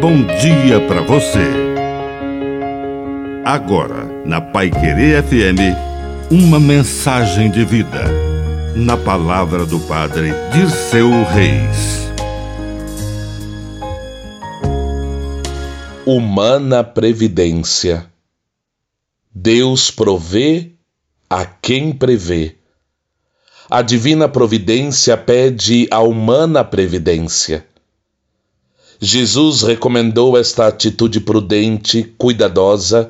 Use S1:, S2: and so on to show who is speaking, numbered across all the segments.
S1: bom dia para você. Agora, na Pai Querer FM, uma mensagem de vida. Na palavra do Padre Dirceu Reis.
S2: Humana Previdência. Deus provê a quem prevê. A divina providência pede a humana previdência. Jesus recomendou esta atitude prudente, cuidadosa,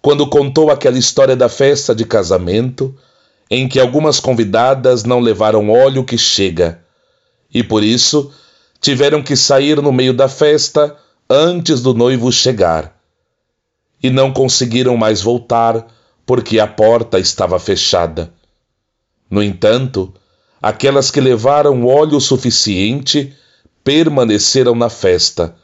S2: quando contou aquela história da festa de casamento, em que algumas convidadas não levaram óleo que chega, e por isso tiveram que sair no meio da festa antes do noivo chegar. E não conseguiram mais voltar, porque a porta estava fechada. No entanto, aquelas que levaram óleo suficiente permaneceram na festa.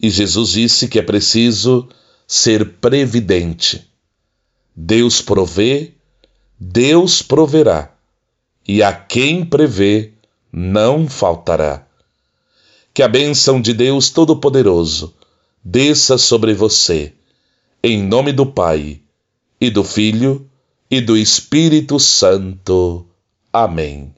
S2: E Jesus disse que é preciso ser previdente. Deus provê, Deus proverá, e a quem prevê não faltará. Que a bênção de Deus Todo-Poderoso desça sobre você, em nome do Pai, e do Filho, e do Espírito Santo. Amém.